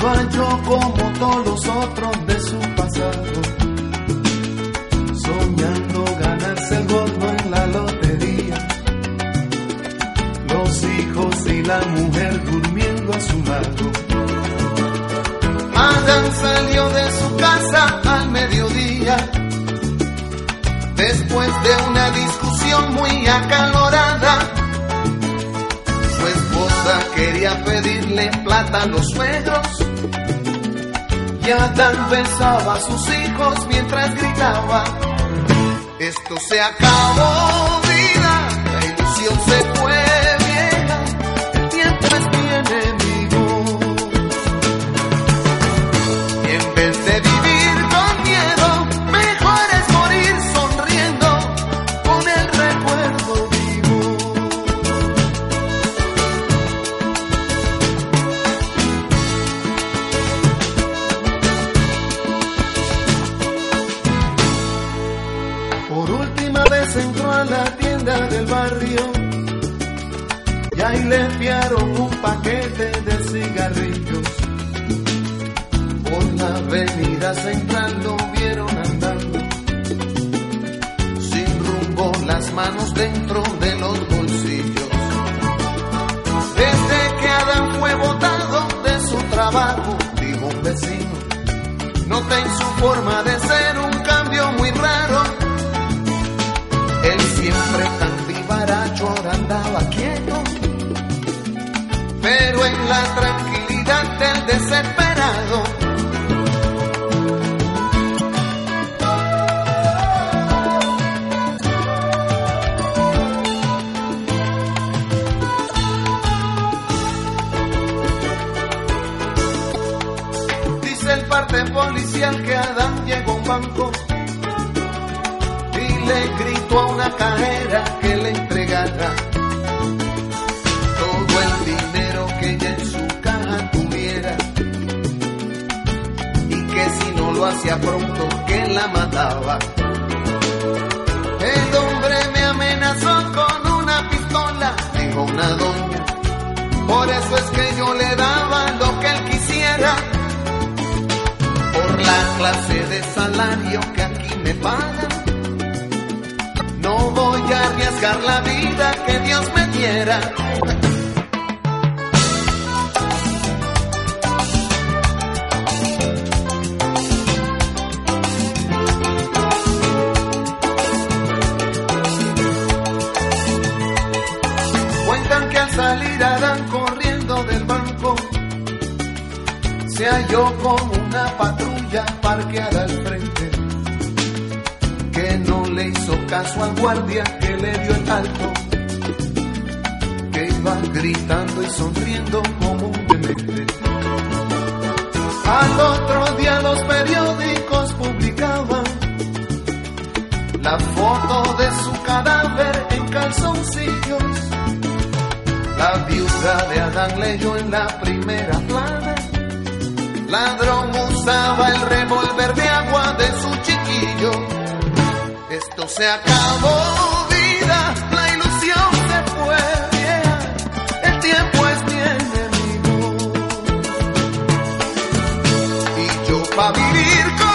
lo halló como todos los otros de su pasado, soñando ganarse el gordo en la lotería, los hijos y la mujer durmiendo a su lado. Adán salió de su casa al mediodía, después de una discusión muy acalorada quería pedirle plata a los suegros. Y Adán besaba a sus hijos mientras gritaba, esto se acabó entró a la tienda del barrio y ahí le enviaron un paquete de cigarrillos. Por la avenida central lo vieron andando, sin rumbo, las manos dentro de los bolsillos. Desde que Adán fue botado de su trabajo, dijo un vecino, noté en su forma de Policial que Adán llegó a un banco. Y le gritó a una cajera que le entregara todo el dinero que ella en su caja tuviera. Y que si no lo hacía pronto que la mataba. El hombre me amenazó con una pistola, dijo una doña, por eso es que yo le daba la clase de salario que aquí me pagan. No voy a arriesgar la vida que Dios me diera. Se halló con una patrulla parqueada al frente, que no le hizo caso al guardia que le dio el alto, que iba gritando y sonriendo como un demente. Al otro día los periódicos publicaban la foto de su cadáver en calzoncillos. La viuda de Adán leyó en la primera plana. Ladrón usaba el revólver de agua de su chiquillo. Esto se acabó, vida, la ilusión se fue. El tiempo es mi enemigo. Y yo pa' vivir con